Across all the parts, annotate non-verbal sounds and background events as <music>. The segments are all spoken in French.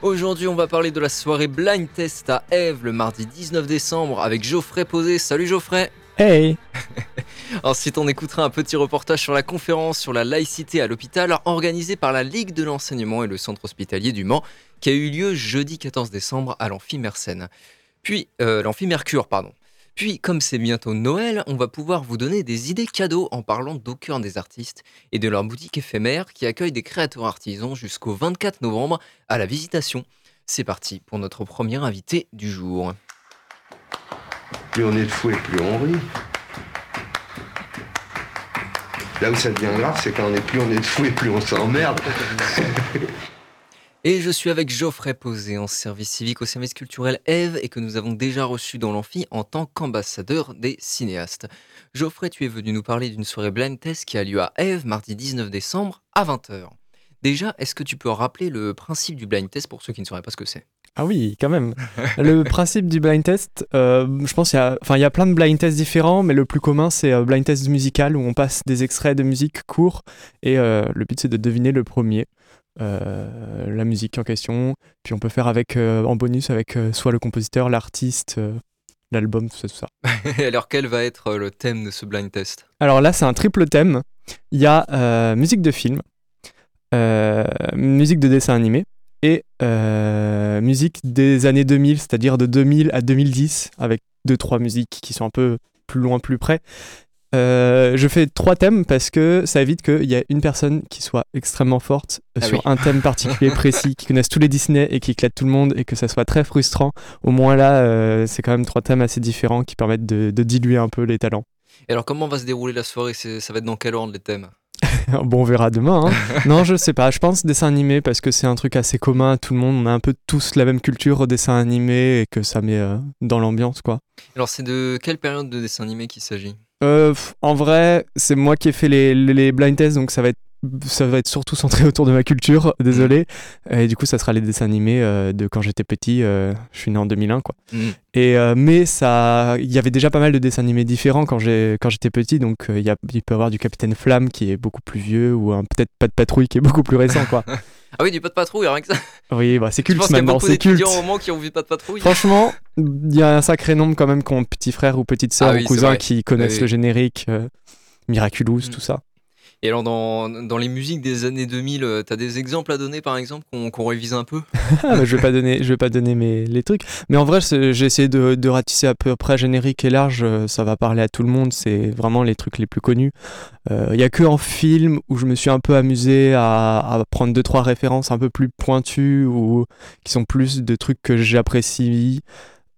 Aujourd'hui, on va parler de la soirée blind test à Eve le mardi 19 décembre avec Geoffrey Posé. Salut Geoffrey Hey <laughs> Ensuite, on écoutera un petit reportage sur la conférence sur la laïcité à l'hôpital organisée par la Ligue de l'enseignement et le centre hospitalier du Mans qui a eu lieu jeudi 14 décembre à l'Amphi Mersenne. Puis, euh, l'Amphi Mercure, pardon. Puis, comme c'est bientôt Noël, on va pouvoir vous donner des idées cadeaux en parlant d'au cœur des artistes et de leur boutique éphémère qui accueille des créateurs artisans jusqu'au 24 novembre à la Visitation. C'est parti pour notre premier invité du jour. Plus on est de fou et plus on rit. Là où ça devient grave, c'est quand on est plus on est de fou et plus on s'emmerde. <laughs> Et je suis avec Geoffrey Posé en service civique au service culturel Eve et que nous avons déjà reçu dans l'amphi en tant qu'ambassadeur des cinéastes. Geoffrey, tu es venu nous parler d'une soirée blind test qui a lieu à Eve mardi 19 décembre à 20h. Déjà, est-ce que tu peux rappeler le principe du blind test pour ceux qui ne sauraient pas ce que c'est? Ah oui, quand même. le <laughs> principe du blind test, euh, je pense qu'il y, a, enfin, il y a plein de blind tests différents, mais le plus commun, c'est euh, blind test musical où on passe des extraits de musique courts et euh, le but, c'est de deviner le premier. Euh, la musique en question, puis on peut faire avec en bonus avec soit le compositeur, l'artiste, l'album, tout ça, tout ça. <laughs> Alors, quel va être le thème de ce blind test? Alors là, c'est un triple thème. Il y a euh, musique de film, euh, musique de dessin animé et euh, musique des années 2000, c'est-à-dire de 2000 à 2010, avec deux trois musiques qui sont un peu plus loin, plus près. Euh, je fais trois thèmes parce que ça évite qu'il y ait une personne qui soit extrêmement forte Ah sur oui. un thème particulier précis, qui connaisse tous les Disney et qui éclate tout le monde et que ça soit très frustrant. Au moins là, euh, c'est quand même trois thèmes assez différents qui permettent de, de diluer un peu les talents. Et alors, comment va se dérouler la soirée? Ça va être dans quel ordre les thèmes? <laughs> Bon, on verra demain. hein. <laughs> non, je sais pas. Je pense dessin animé parce que c'est un truc assez commun à tout le monde. On a un peu tous la même culture au dessin animé et que ça met euh, dans l'ambiance, quoi. Alors, c'est de quelle période de dessin animé qu'il s'agit? Euh, en vrai, c'est moi qui ai fait les- les blind tests, donc ça va être ça va être surtout centré autour de ma culture, <laughs> désolé. Et du coup, ça sera les dessins animés euh, de quand j'étais petit. euh, je suis né en 2001, quoi. Hmm. Et euh, mais ça, il y avait déjà pas mal de dessins animés différents quand j'ai quand j'étais petit, donc il y a, il peut y avoir du Capitaine Flamme qui est beaucoup plus vieux ou un peut-être pas de patrouille qui est beaucoup plus récent, quoi. <laughs> Ah oui, du pas de patrouille, rien que ça. Oui, bah c'est Je culte pense y a maintenant, beaucoup c'est culte. au moment qui ont vu pas de patrouille. Franchement, il y a un sacré nombre quand même qui ont petit frère ou petite sœur Ah ou cousin qui connaissent Oui, le générique, Miraculous, Mm. tout ça. Et alors, dans, dans les musiques des années 2000, euh, t'as des exemples à donner, par exemple, qu'on révise un peu? <laughs> Ah, bah, je vais pas donner, je vais pas donner mes, les trucs. Mais en vrai, j'ai essayé de, ratisser à peu près générique et large. euh, Ça va parler à tout le monde. C'est vraiment les trucs les plus connus. Il y a que en film où je me suis un peu amusé à, à prendre deux trois références un peu plus pointues ou qui sont plus de trucs que j'apprécie.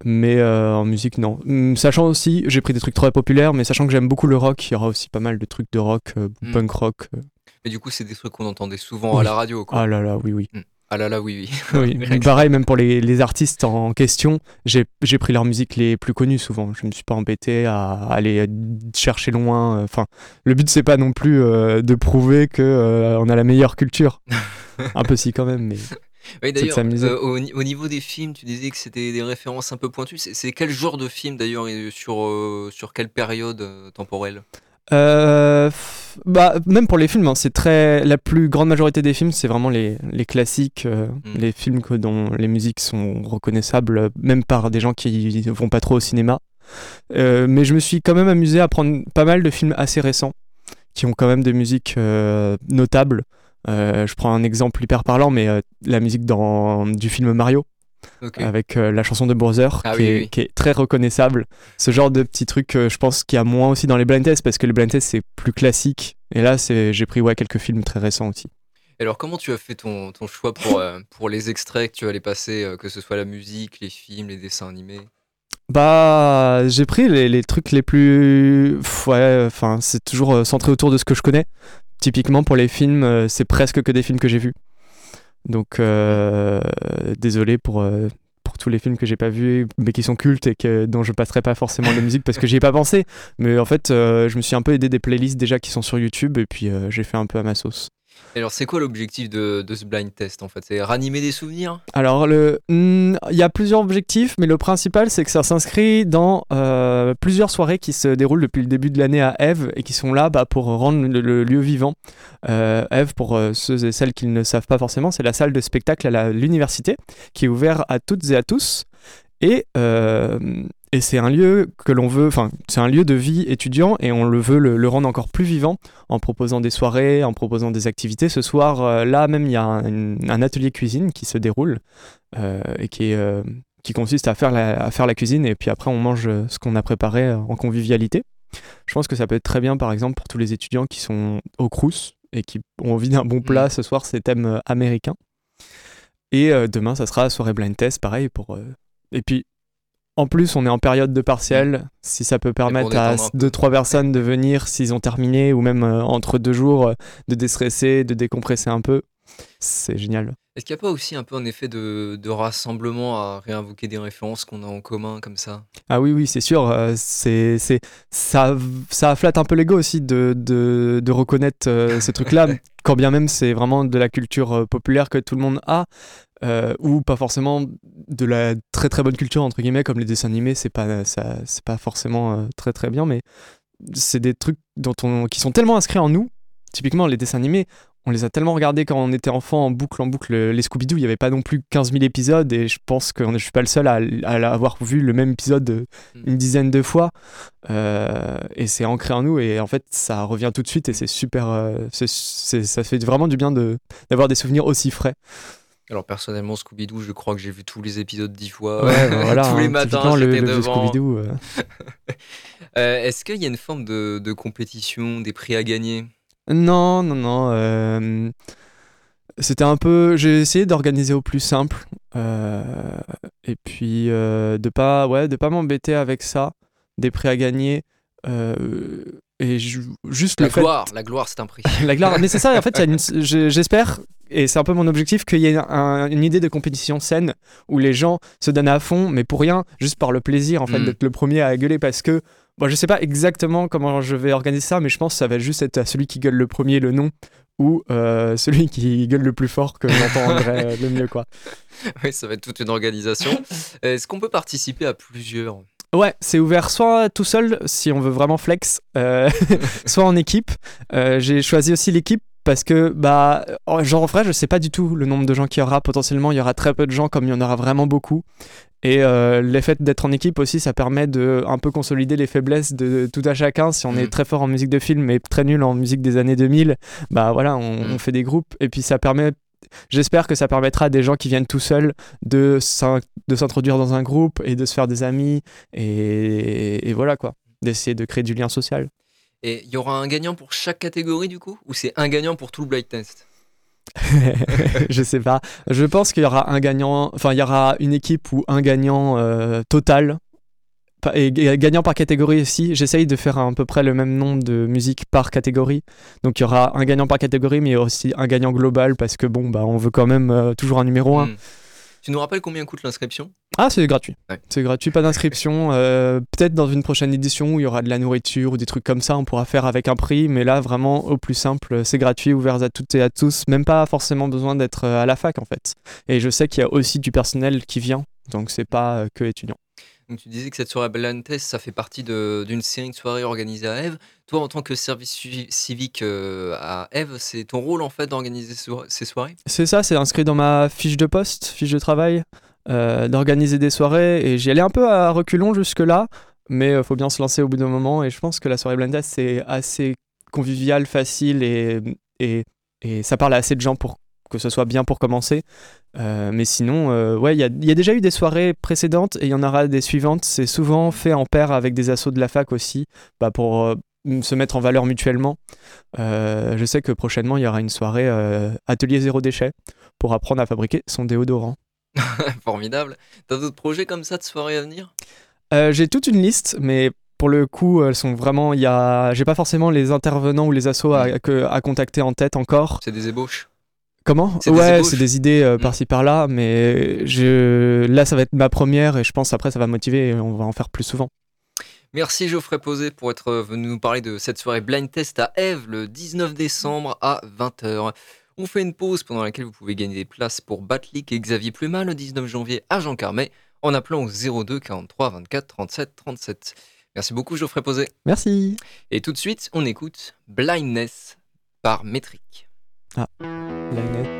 Mais euh, en musique, non. Hum, Sachant aussi, j'ai pris des trucs très populaires, mais sachant que j'aime beaucoup le rock, il y aura aussi pas mal de trucs de rock, euh, Mm. punk rock. euh. Mais du coup, c'est des trucs qu'on entendait souvent à la radio, quoi. Ah là là, oui, oui. Ah là là, oui, oui. <laughs> <laughs> Pareil, même pour les, les artistes en question, j'ai pris leurs musiques les plus connues souvent. Je me suis pas embêté à aller chercher loin. Enfin, le but c'est pas non plus euh, de prouver que euh, on a la meilleure culture. <laughs> Un peu si quand même, mais Oui, d'ailleurs, euh, au, ni- au niveau des films, tu disais que c'était des références un peu pointues. C'est quel genre de film, d'ailleurs, et sur, euh, sur quelle période euh, temporelle? Bah, même pour les films, hein, c'est très la plus grande majorité des films, c'est vraiment les, les classiques, euh, Mm. les films que, dont les musiques sont reconnaissables, même par des gens qui vont pas trop au cinéma. Mais je me suis quand même amusé à prendre pas mal de films assez récents qui ont quand même des musiques notables. Euh, je prends un exemple hyper parlant, mais euh, la musique dans, du film Mario avec euh, la chanson de Bowser Ah qui, oui, est, oui. qui est très reconnaissable. Ce genre de petits trucs, euh, je pense qu'il y a moins aussi dans les blind tests parce que les blind tests c'est plus classique. Et là, j'ai pris ouais, quelques films très récents aussi. Alors, comment tu as fait ton, ton choix pour, pour les extraits que tu allais passer, que ce soit la musique, les films, les dessins animés? Bah, j'ai pris les, les trucs les plus. Ouais, enfin, c'est toujours centré autour de ce que je connais. Typiquement, pour les films, euh, c'est presque que des films que j'ai vus. Donc, euh, désolé pour, euh, pour tous les films que j'ai pas vus, mais qui sont cultes et que, dont je passerai pas forcément de musique parce que j'y ai pas pensé. Mais en fait, je me suis un peu aidé des playlists déjà qui sont sur YouTube et puis j'ai fait un peu à ma sauce alors, c'est quoi l'objectif de, ce blind test en fait? C'est ranimer des souvenirs? Alors, hmm, il y a plusieurs objectifs, mais le principal, c'est que ça s'inscrit dans euh, plusieurs soirées qui se déroulent depuis le début de l'année à Eve et qui sont là bah, pour rendre le, lieu vivant. Euh, Eve, pour euh, ceux et celles qui ne savent pas forcément, c'est la salle de spectacle à l'université qui est ouverte à toutes et à tous. Et euh, et c'est un lieu que l'on veut, enfin, c'est un lieu de vie étudiant et on le veut le, rendre encore plus vivant en proposant des soirées, en proposant des activités. Ce soir, euh, là même, il y a un, atelier cuisine qui se déroule euh, et qui, qui consiste à faire, la, à faire la cuisine et puis après on mange ce qu'on a préparé en convivialité. Je pense que ça peut être très bien, par exemple, pour tous les étudiants qui sont au Crous et qui ont envie d'un bon plat. Mmh. Ce soir, c'est thème américain. Et demain, ça sera soirée blind test, pareil pour. Et puis en plus, on est en période de partiel. Si ça peut permettre à deux trois personnes de venir s'ils ont terminé ou même euh, entre deux jours euh, de déstresser, de décompresser un peu, c'est génial. Est-ce qu'il n'y a pas aussi un peu un effet de, rassemblement à réinvoquer des références qu'on a en commun comme ça? Ah oui, oui, c'est sûr. Euh, c'est, ça, ça flatte un peu l'ego aussi de, de, reconnaître ces trucs-là, <laughs> quand bien même c'est vraiment de la culture populaire que tout le monde a. Euh, ou pas forcément de la très très bonne culture entre guillemets comme les dessins animés c'est pas ça c'est pas forcément euh, très très bien mais c'est des trucs dont on, qui sont tellement inscrits en nous. Typiquement les dessins animés on les a tellement regardés quand on était enfant en boucle en boucle les Scooby-Doo il n'y avait pas non plus 15 000 épisodes et je pense que je suis pas le seul à, à avoir vu le même épisode hmm. une dizaine de fois. Euh, et c'est ancré en nous et en fait ça revient tout de suite et c'est super ça fait vraiment du bien d'avoir des souvenirs aussi frais alors personnellement, Scooby-Doo, je crois que j'ai vu tous les épisodes dix fois. Ouais, bah <laughs> voilà, tous les hein, matins, j'étais devant. Scooby-Doo. Euh. <laughs> euh, Est-ce qu'il y a une forme de, de, compétition, des prix à gagner? Non, non, non. Euh, c'était un peu. J'ai essayé d'organiser au plus simple. Euh, et puis de pas, ouais, de pas m'embêter avec ça. Des prix à gagner. et juste la le gloire, la gloire, c'est un prix. <laughs> la gloire, mais c'est ça. En fait, j'espère et c'est un peu mon objectif qu'il y ait une idée de compétition saine où les gens se donnent à fond, mais pour rien, juste par le plaisir en fait mm. d'être le premier à gueuler parce que bon, je sais pas exactement comment je vais organiser ça, mais je pense que ça va juste être à celui qui gueule le premier le nom ou euh, <laughs> celui qui gueule le plus fort que j'entendrai le mieux quoi. <laughs> Oui, ça va être toute une organisation. Est-ce qu'on peut participer à plusieurs? Ouais, c'est ouvert soit tout seul si on veut vraiment flex, euh, <laughs> soit en équipe. Euh, j'ai choisi aussi l'équipe parce que bah genre en vrai je sais pas du tout le nombre de gens qu'il y aura potentiellement il y aura très peu de gens comme il y en aura vraiment beaucoup et euh, l'effet d'être en équipe aussi ça permet de un peu consolider les faiblesses de, tout à chacun si on est mm. très fort en musique de film mais très nul en musique des années 2000 bah voilà on, mm. fait des groupes et puis ça permet J'espère que ça permettra à des gens qui viennent tout seuls de s'introduire dans un groupe et de se faire des amis et voilà quoi, d'essayer de créer du lien social. Et il y aura un gagnant pour chaque catégorie du coup Ou c'est un gagnant pour tout le blind test? <laughs> Je sais pas. Je pense qu'il y aura un gagnant, enfin il y aura une équipe ou un gagnant euh, total. Et gagnant par catégorie aussi. J'essaye de faire à peu près le même nombre de musiques par catégorie. Donc il y aura un gagnant par catégorie, mais aussi un gagnant global parce que bon, bah on veut quand même euh, toujours un numéro 1. Tu nous rappelles combien coûte l'inscription? Ah, c'est gratuit. C'est gratuit, pas d'inscription. Euh, peut-être dans une prochaine édition où il y aura de la nourriture ou des trucs comme ça, on pourra faire avec un prix. Mais là, vraiment, au plus simple, c'est gratuit, ouvert à toutes et à tous. Même pas forcément besoin d'être euh, à la fac, en fait. Et je sais qu'il y a aussi du personnel qui vient. Donc, c'est pas euh, que étudiant. Donc tu disais que cette soirée Blind Test, ça fait partie d'une série de soirées organisées à Eve. Toi, en tant que service civique euh, à Eve, c'est ton rôle en fait d'organiser ces soirées? C'est ça, c'est inscrit dans ma fiche de poste, fiche de travail, d'organiser des soirées. Et j'y allais un peu à reculons jusque-là, mais il euh, faut bien se lancer au bout d'un moment. Et je pense que la soirée Blind Test, c'est assez convivial, facile et, ça parle à assez de gens pour que ce soit bien pour commencer. Euh, mais sinon, euh, ouais, il y a, déjà eu des soirées précédentes et il y en aura des suivantes. C'est souvent fait en paire avec des assos de la fac aussi, bah, pour euh, se mettre en valeur mutuellement. je sais que prochainement, il y aura une soirée atelier zéro déchet pour apprendre à fabriquer son déodorant. <laughs> Formidable. T'as d'autres projets comme ça de soirées à venir? J'ai toute une liste, mais pour le coup, elles sont vraiment. Il y a, j'ai pas forcément les intervenants ou les assos à, mm. à contacter en tête encore. C'est des ébauches. Comment? Ouais, c'est des idées euh, Mm. par-ci par-là, mais je... là, ça va être ma première et je pense après, ça va motiver et on va en faire plus souvent. Merci Geoffrey Posé pour être venu nous parler de cette soirée blind test à Eve le 19 décembre à 20h. On fait une pause pendant laquelle vous pouvez gagner des places pour Batlik et Xavier Plumat le 19 janvier à Jean Carmet en appelant au 02 43 24 37 37. Merci beaucoup Geoffrey Posé. Merci. Et tout de suite, on écoute Blindness par Métrique. La net.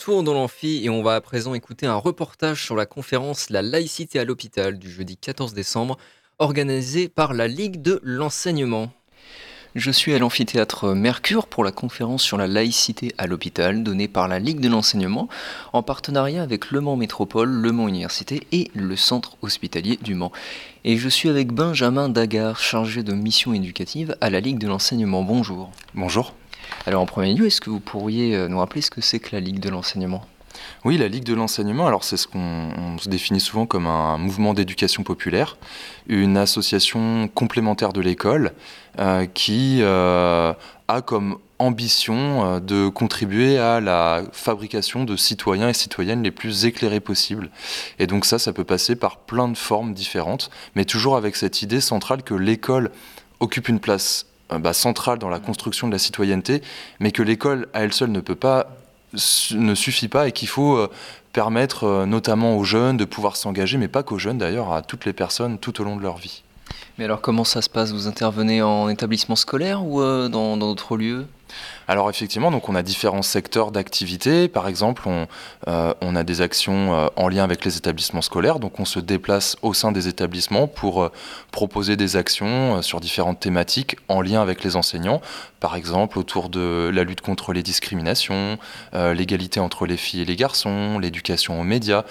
Retour dans l'amphi et on va à présent écouter un reportage sur la conférence La laïcité à l'hôpital du jeudi 14 décembre organisée par la Ligue de l'enseignement. Je suis à l'amphithéâtre Mercure pour la conférence sur la laïcité à l'hôpital donnée par la Ligue de l'enseignement en partenariat avec Le Mans Métropole, Le Mans Université et le Centre hospitalier du Mans. Et je suis avec Benjamin Dagard, chargé de mission éducative à la Ligue de l'enseignement. Bonjour. Bonjour. Alors en premier lieu, est-ce que vous pourriez euh, nous rappeler ce que c'est que la Ligue de l'enseignement? Oui, la Ligue de l'enseignement, alors c'est ce qu'on on se définit souvent comme un mouvement d'éducation populaire, une association complémentaire de l'école euh, qui euh, a comme ambition de contribuer à la fabrication de citoyens et citoyennes les plus éclairés possibles. Et donc ça, ça peut passer par plein de formes différentes, mais toujours avec cette idée centrale que l'école occupe une place bah, centrale dans la construction de la citoyenneté, mais que l'école à elle seule ne peut pas, ne suffit pas et qu'il faut euh, permettre euh, notamment aux jeunes de pouvoir s'engager, mais pas qu'aux jeunes d'ailleurs, à toutes les personnes tout au long de leur vie. Mais alors comment ça se passe? Vous intervenez en établissement scolaire ou euh, dans d'autres lieux? Alors effectivement, donc on a différents secteurs d'activité. Par exemple, on, euh, a des actions euh, en lien avec les établissements scolaires. Donc on se déplace au sein des établissements pour euh, proposer des actions sur différentes thématiques en lien avec les enseignants. Par exemple, autour de la lutte contre les discriminations, l'égalité entre les filles et les garçons, l'éducation aux médias,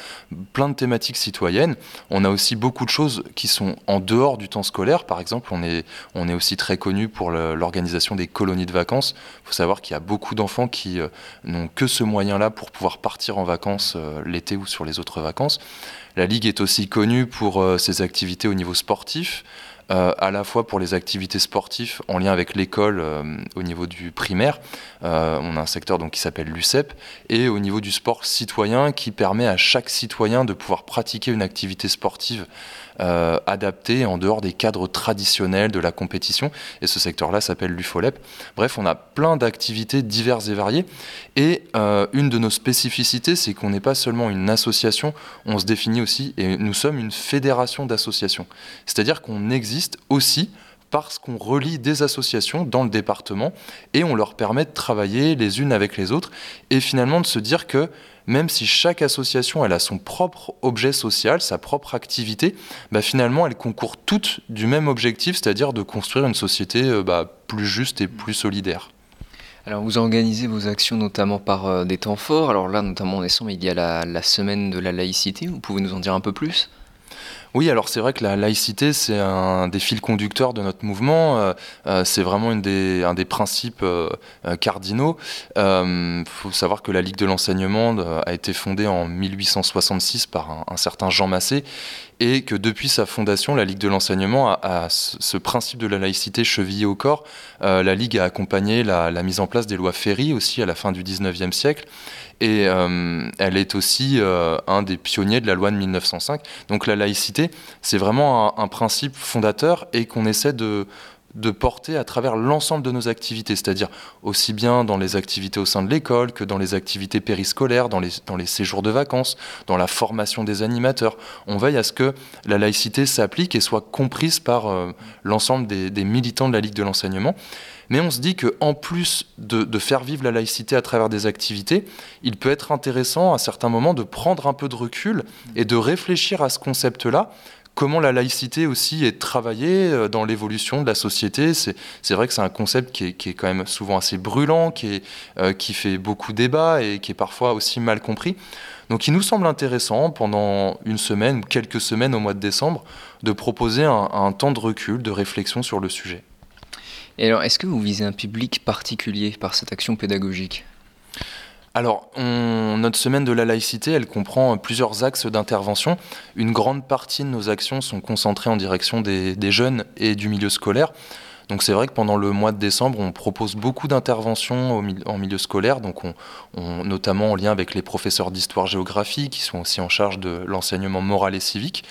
plein de thématiques citoyennes. On a aussi beaucoup de choses qui sont en dehors du temps scolaire. Par exemple, on est, on est aussi très connu pour l'organisation des colonies de vacances. Il faut savoir qu'il y a beaucoup d'enfants qui euh, n'ont que ce moyen-là pour pouvoir partir en vacances euh, l'été ou sur les autres vacances. La Ligue est aussi connue pour euh, ses activités au niveau sportif, à la fois pour les activités sportives en lien avec l'école au niveau du primaire. On a un secteur donc, qui s'appelle l'UCEP, et au niveau du sport citoyen qui permet à chaque citoyen de pouvoir pratiquer une activité sportive euh, adaptée en dehors des cadres traditionnels de la compétition. Et ce secteur-là s'appelle l'UFOLEP. Bref, on a plein d'activités diverses et variées. Et euh, une de nos spécificités, c'est qu'on n'est pas seulement une association, on se définit aussi, et nous sommes une fédération d'associations. C'est-à-dire qu'on existe aussi parce qu'on relie des associations dans le département et on leur permet de travailler les unes avec les autres et finalement de se dire que même si chaque association a son propre objet social, sa propre activité, bah, finalement elles concourent toutes du même objectif, c'est-à-dire de construire une société euh, bah, plus juste et plus solidaire. Alors vous organisez vos actions notamment par euh, des temps forts. Alors là, notamment en décembre, il y a la semaine de la laïcité. Vous pouvez nous en dire un peu plus? Oui, alors c'est vrai que la laïcité, c'est un des fils conducteurs de notre mouvement. Euh, euh, c'est vraiment un des principes euh, cardinaux. Il faut savoir que la Ligue de l'enseignement a été fondée en 1866 par un certain Jean Massé et que depuis sa fondation, la Ligue de l'enseignement a, ce, principe de la laïcité chevillé au corps. Euh, la Ligue a accompagné la, mise en place des lois Ferry aussi à la fin du 19e siècle. Et euh, elle est aussi euh, un des pionniers de la loi de 1905. Donc la laïcité, c'est vraiment un principe fondateur et qu'on essaie de, de porter à travers l'ensemble de nos activités, c'est-à-dire aussi bien dans les activités au sein de l'école que dans les activités périscolaires, dans les, dans les séjours de vacances, dans la formation des animateurs. On veille à ce que la laïcité s'applique et soit comprise par euh, l'ensemble des, militants de la Ligue de l'enseignement. Mais on se dit qu'en plus de, faire vivre la laïcité à travers des activités, il peut être intéressant à certains moments de prendre un peu de recul et de réfléchir à ce concept-là comment la laïcité aussi est travaillée dans l'évolution de la société. C'est vrai que c'est un concept qui est, quand même souvent assez brûlant, euh, qui fait beaucoup débat et qui est parfois aussi mal compris. Donc il nous semble intéressant, pendant une semaine ou quelques semaines au mois de décembre, de proposer un temps de recul, de réflexion sur le sujet. Et alors, est-ce que vous visez un public particulier par cette action pédagogique? Alors, notre semaine de la laïcité, elle comprend plusieurs axes d'intervention. Une grande partie de nos actions sont concentrées en direction des, jeunes et du milieu scolaire. Donc c'est vrai que pendant le mois de décembre, on propose beaucoup d'interventions en milieu scolaire, donc on, notamment en lien avec les professeurs d'histoire-géographie qui sont aussi en charge de l'enseignement moral et civique.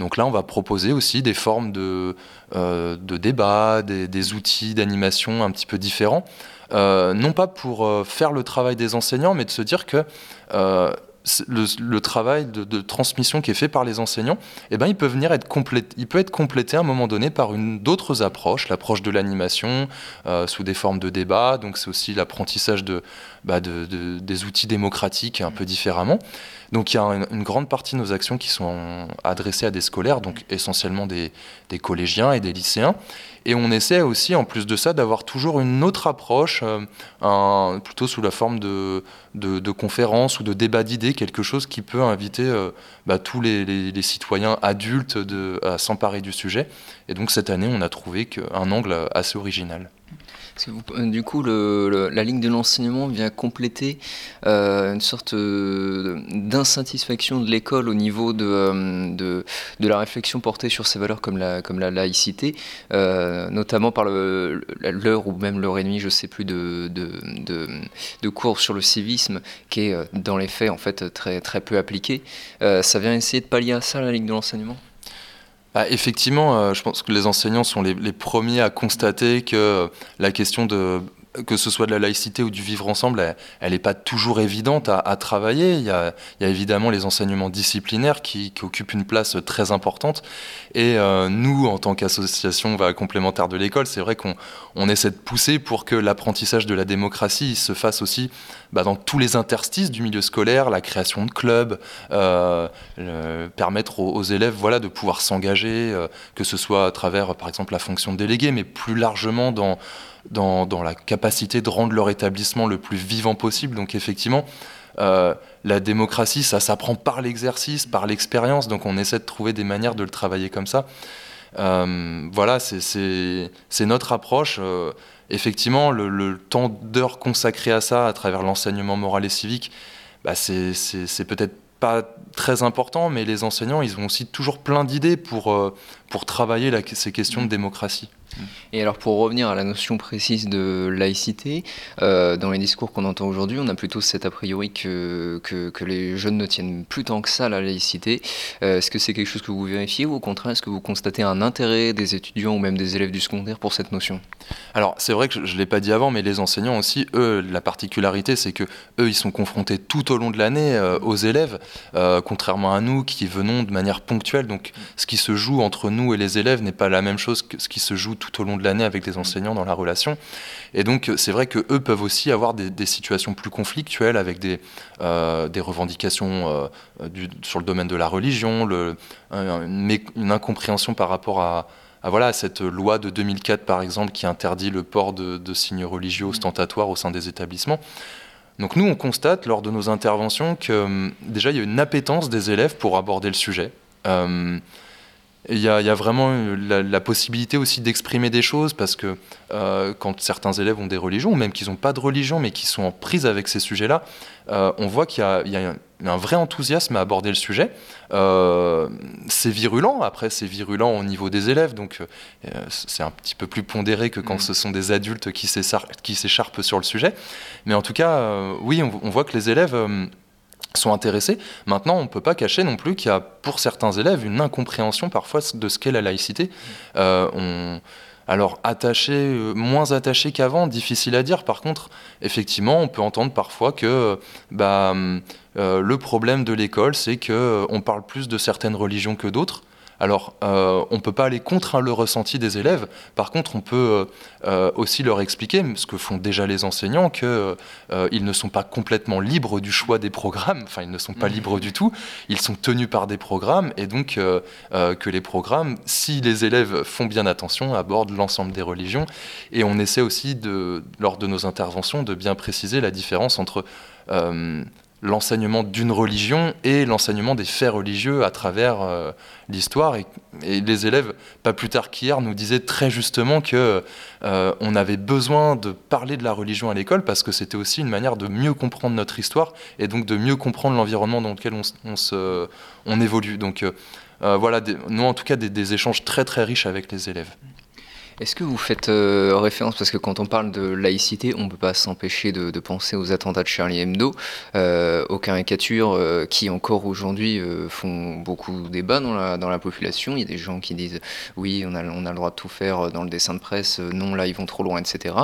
Donc là, on va proposer aussi des formes de, euh, de débat, des, des outils d'animation un petit peu différents. Euh, non pas pour euh, faire le travail des enseignants, mais de se dire que euh, le, travail de, transmission qui est fait par les enseignants, eh ben, il peut venir être complété, être à un moment donné par d'autres approches, l'approche de l'animation sous des formes de débat. Donc c'est aussi l'apprentissage de, bah, de- de- des outils démocratiques un peu différemment. Donc il y a une, grande partie de nos actions qui sont adressées à des scolaires, donc essentiellement des, collégiens et des lycéens. Et on essaie aussi, en plus de ça, d'avoir toujours une autre approche, euh, plutôt sous la forme de, conférences ou de débats d'idées, quelque chose qui peut inviter euh, bah, tous les, citoyens adultes à s'emparer du sujet. Et donc cette année, on a trouvé un angle assez original. Euh, du coup, la ligne de l'enseignement vient compléter euh, une sorte euh, d'insatisfaction de l'école au niveau de, la réflexion portée sur ces valeurs comme la, laïcité, notamment par l'heure ou même l'heure et demie, je sais plus, de, cours sur le civisme, qui est dans les faits en fait très, très peu appliqué. Ça vient essayer de pallier à ça, la ligne de l'enseignement? Ah, effectivement, euh, je pense que les enseignants sont les, premiers à constater que euh, la question de que ce soit de la laïcité ou du vivre ensemble, elle n'est pas toujours évidente à, travailler. Il y, a, évidemment les enseignements disciplinaires qui, occupent une place très importante. Et euh, nous, en tant qu'association complémentaire de l'école, c'est vrai qu'on on essaie de pousser pour que l'apprentissage de la démocratie se fasse aussi bah, dans tous les interstices du milieu scolaire, la création de clubs, euh, permettre aux, aux élèves voilà, de pouvoir s'engager, euh, que ce soit à travers, par exemple, la fonction de délégué, mais plus largement dans, dans, la capacité de rendre leur établissement le plus vivant possible. Donc effectivement, euh, la démocratie, ça s'apprend par l'exercice, par l'expérience, donc on essaie de trouver des manières de le travailler comme ça. Euh, voilà, c'est- notre approche. Euh, effectivement, le, temps d'heures consacré à ça, à travers l'enseignement moral et civique, bah, c'est peut-être pas très important, mais les enseignants, ils ont aussi toujours plein d'idées pour, pour travailler ces questions de démocratie. Et alors pour revenir à la notion précise de laïcité, euh, dans les discours qu'on entend aujourd'hui, on a plutôt cet a priori que, que, les jeunes ne tiennent plus tant que ça la laïcité. Euh, est-ce que c'est quelque chose que vous vérifiez ou au contraire est-ce que vous constatez un intérêt des étudiants ou même des élèves du secondaire pour cette notion? Alors, c'est vrai que je ne l'ai pas dit avant, mais les enseignants aussi, eux, la particularité, c'est que eux, ils sont confrontés tout au long de l'année euh, aux élèves, contrairement à nous qui venons de manière ponctuelle. Donc, ce qui se joue entre nous et les élèves n'est pas la même chose que ce qui se joue tout au long de l'année avec les enseignants dans la relation. Et donc, c'est vrai que eux peuvent aussi avoir des, des situations plus conflictuelles avec des, euh, des revendications euh, du- sur le domaine de la religion, le, un- une, une incompréhension par rapport à voilà, cette loi de 2004, par exemple, qui interdit le port de, de signes religieux ostentatoires au sein des établissements. Donc nous, on constate lors de nos interventions que hum, déjà, il y a une appétence des élèves pour aborder le sujet. Euh, il y, a, il y a vraiment euh, la, la possibilité aussi d'exprimer des choses parce que euh, quand certains élèves ont des religions, ou même qu'ils n'ont pas de religion, mais qui sont en prise avec ces sujets-là, euh, on voit qu'il y a, il y a un, vrai enthousiasme à aborder le sujet. Euh, c'est virulent, après c'est virulent au niveau des élèves, donc c'est un petit peu plus pondéré que quand Mhm. ce sont des adultes qui s'échar- qui s'écharpent sur le sujet. Mais en tout cas, oui, on, on voit que les élèves sont intéressés. Maintenant, on ne peut pas cacher non plus qu'il y a pour certains élèves une incompréhension parfois de ce qu'est la laïcité. Euh, alors attaché, euh, moins attaché qu'avant, difficile à dire. Par contre, effectivement, on peut entendre parfois que bah, euh, le problème de l'école, c'est que on parle plus de certaines religions que d'autres. Alors, euh, on ne peut pas aller contre hein, le ressenti des élèves. Par contre, on peut euh, euh, aussi leur expliquer, ce que font déjà les enseignants, qu'ils ne sont pas complètement libres du choix des programmes. Enfin, ils ne sont pas Mhm. libres du tout. Ils sont tenus par des programmes. Et donc, euh, euh, que les programmes, si les élèves font bien attention, abordent l'ensemble des religions. Et on essaie aussi, de, lors de nos interventions, de bien préciser la différence entre euh, l'enseignement d'une religion et l'enseignement des faits religieux à travers euh, l'histoire. Et, les élèves, pas plus tard qu'hier, nous disaient très justement que euh, on avait besoin de parler de la religion à l'école parce que c'était aussi une manière de mieux comprendre notre histoire et donc de mieux comprendre l'environnement dans lequel on, se, on évolue. Donc euh, voilà, nous en tout cas des, des échanges très très riches avec les élèves. Est-ce que vous faites euh, référence, parce que quand on parle de laïcité, on ne peut pas s'empêcher de, penser aux attentats de Charlie Hebdo, euh, aux caricatures euh, qui encore aujourd'hui font beaucoup débat dans la, population. Il y a des gens qui disent oui, on a, le droit de tout faire dans le dessin de presse, non, là ils vont trop loin, etc.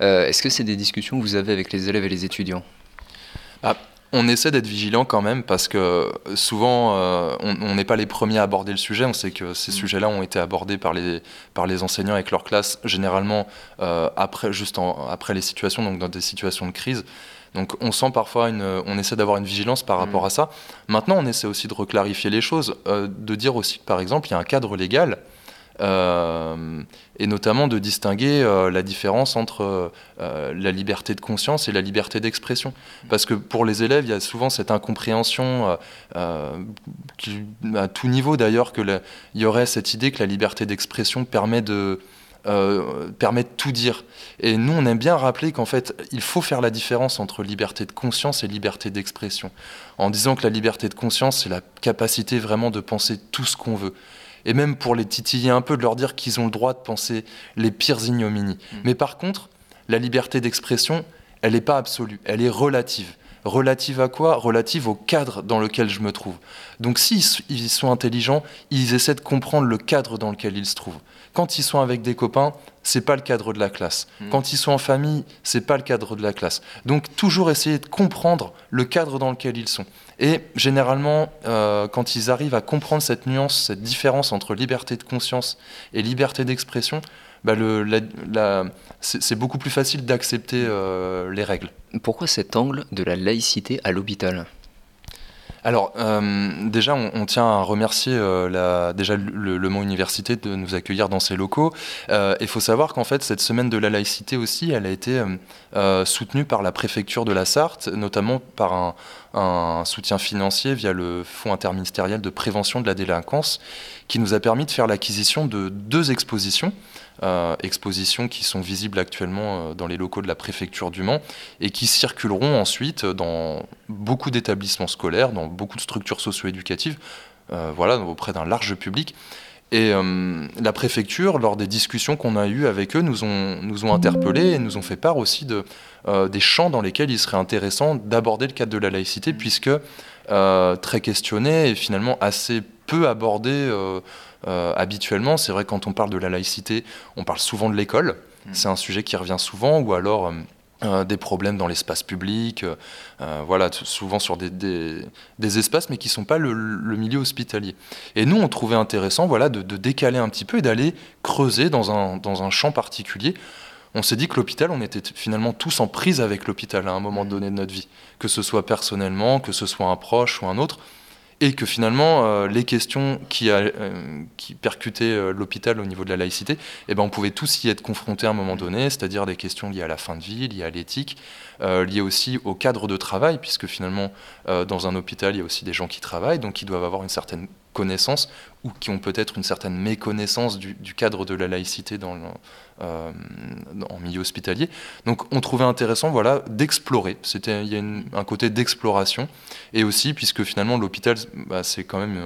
Est-ce que c'est des discussions que vous avez avec les élèves et les étudiants? On essaie d'être vigilant quand même parce que souvent euh, on n'est pas les premiers à aborder le sujet. On sait que ces Mm. sujets-là ont été abordés par les, par les enseignants avec leur classe généralement euh, après, juste en- après les situations, donc dans des situations de crise. Donc on sent parfois une, on essaie d'avoir une vigilance par rapport Mm. à ça. Maintenant on essaie aussi de reclarifier les choses, euh, de dire aussi que par exemple il y a un cadre légal. Euh, et notamment de distinguer euh, la différence entre euh, la liberté de conscience et la liberté d'expression. Parce que pour les élèves, il y a souvent cette incompréhension, à tout niveau d'ailleurs, que la- il y aurait cette idée que la liberté d'expression permet de, euh, permet de tout dire. Et nous, on aime bien rappeler qu'en fait, il faut faire la différence entre liberté de conscience et liberté d'expression. En disant que la liberté de conscience, c'est la capacité vraiment de penser tout ce qu'on veut. Et même pour les titiller un peu, de leur dire qu'ils ont le droit de penser les pires ignominies. Mais par contre, la liberté d'expression, elle n'est pas absolue, elle est relative. Relative à quoi? Relative au cadre dans lequel je me trouve. Donc s'ils ils sont intelligents, ils essaient de comprendre le cadre dans lequel ils se trouvent. Quand ils sont avec des copains, c'est pas le cadre de la classe. Mhm. Quand ils sont en famille, c'est pas le cadre de la classe. Donc toujours essayer de comprendre le cadre dans lequel ils sont. Et généralement, euh, quand ils arrivent à comprendre cette nuance, cette différence entre liberté de conscience et liberté d'expression, bah, le- la- la- c'est c'est beaucoup plus facile d'accepter euh, les règles. Pourquoi cet angle de la laïcité à l'hôpital? Alors, euh, déjà, on, tient à remercier euh, déjà le, Mans Université de nous accueillir dans ses locaux. Il faut savoir qu'en fait, cette semaine de la laïcité aussi, elle a été euh, euh, soutenue par la préfecture de la Sarthe, notamment par un soutien financier via le Fonds interministériel de prévention de la délinquance, qui nous a permis de faire l'acquisition de deux expositions. Euh, expositions qui sont visibles actuellement euh, dans les locaux de la préfecture du Mans et qui circuleront ensuite dans beaucoup d'établissements scolaires, dans beaucoup de structures socio-éducatives, euh, voilà, auprès d'un large public. Et la préfecture, lors des discussions qu'on a eues avec eux, nous ont, interpellés et nous ont fait part aussi de, des champs dans lesquels il serait intéressant d'aborder le cadre de la laïcité, puisque très questionné et finalement assez peu abordé euh, euh, habituellement. C'est vrai, quand on parle de la laïcité, on parle souvent de l'école. C'est un sujet qui revient souvent, ou alors euh, euh, des problèmes dans l'espace public, euh, voilà, souvent sur des, des- des espaces, mais qui ne sont pas le, le milieu hospitalier. Et nous, on trouvait intéressant voilà, de, de décaler un petit peu et d'aller creuser dans un, dans un champ particulier. On s'est dit que l'hôpital, on était finalement tous en prise avec l'hôpital à un moment donné de notre vie, que ce soit personnellement, que ce soit un proche ou un autre, et que finalement, euh, les questions qui, euh, percutaient euh, l'hôpital au niveau de la laïcité, eh ben, on pouvait tous y être confrontés à un moment donné, c'est-à-dire des questions liées à la fin de vie, liées à l'éthique, liées aussi au cadre de travail, puisque finalement, dans un hôpital, il y a aussi des gens qui travaillent, donc qui doivent avoir une certaine connaissance, ou qui ont peut-être une certaine méconnaissance du, du cadre de la laïcité dans le, euh, en milieu hospitalier. Donc on trouvait intéressant voilà, d'explorer, C'était- il y a une- un côté d'exploration, et aussi, puisque finalement l'hôpital, bah, c'est quand même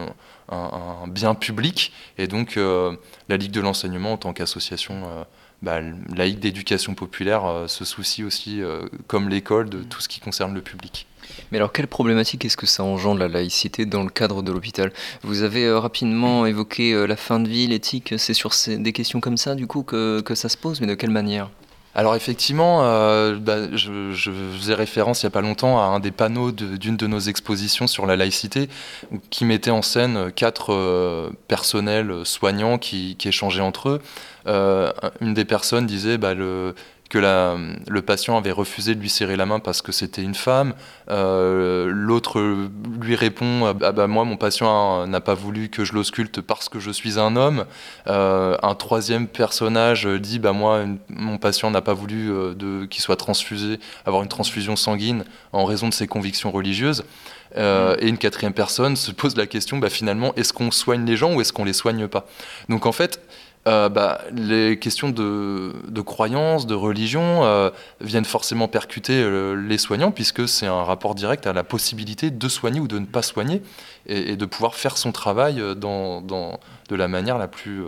un, un- un bien public, et donc euh, la Ligue de l'enseignement en tant qu'association euh, bah, laïque d'éducation populaire euh, se soucie aussi, euh, comme l'école, de tout ce qui concerne le public. Mais alors, quelle problématique est-ce que ça engendre la laïcité dans le cadre de l'hôpital? Vous avez euh, rapidement évoqué euh, la fin de vie, l'éthique. C'est sur ces- des questions comme ça, du coup, que, que ça se pose, mais de quelle manière? Alors effectivement, euh, bah, je, je faisais référence il n'y a pas longtemps à un des panneaux de- d'une de, nos expositions sur la laïcité, qui mettait en scène quatre euh, personnels soignants qui, qui échangeaient entre eux. Euh, une des personnes disait bah, le, que le patient avait refusé de lui serrer la main parce que c'était une femme. Euh, L'autre lui répond ah bah, moi mon patient n'a pas voulu que je l'ausculte parce que je suis un homme. Euh, un troisième personnage dit bah moi mon patient n'a pas voulu euh, qu'il soit transfusé, avoir une transfusion sanguine en raison de ses convictions religieuses. Et une quatrième personne se pose la question bah, finalement est-ce qu'on soigne les gens ou est-ce qu'on les soigne pas? Donc en fait euh, bah, les questions de, croyance, de religion euh, viennent forcément percuter euh, les soignants puisque c'est un rapport direct à la possibilité de soigner ou de ne pas soigner et, de pouvoir faire son travail de la manière la plus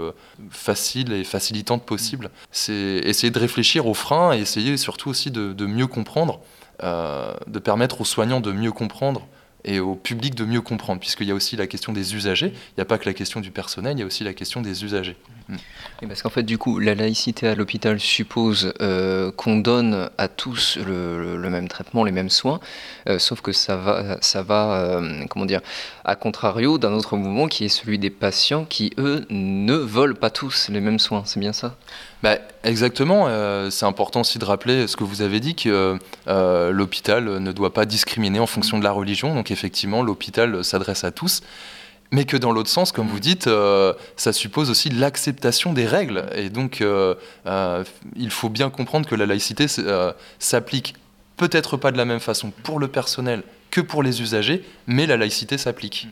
facile et facilitante possible. C'est essayer de réfléchir aux freins et essayer surtout aussi de, mieux comprendre, de permettre aux soignants de mieux comprendre et au public de mieux comprendre, puisqu'il y a aussi la question des usagers. Il n'y a pas que la question du personnel, il y a aussi la question des usagers. Et parce qu'en fait, du coup, la laïcité à l'hôpital suppose euh, qu'on donne à tous le même traitement, les mêmes soins, euh, sauf que ça va, ça va euh, comment dire, à contrario d'un autre mouvement qui est celui des patients qui, eux, ne veulent pas tous les mêmes soins. C'est bien ça? Bah, exactement, euh, c'est important aussi de rappeler ce que vous avez dit, que euh, l'hôpital ne doit pas discriminer en fonction de la religion, donc effectivement l'hôpital s'adresse à tous, mais que dans l'autre sens, comme vous dites, euh, ça suppose aussi l'acceptation des règles, et donc il faut bien comprendre que la laïcité s'applique peut-être pas de la même façon pour le personnel que pour les usagers, mais la laïcité s'applique.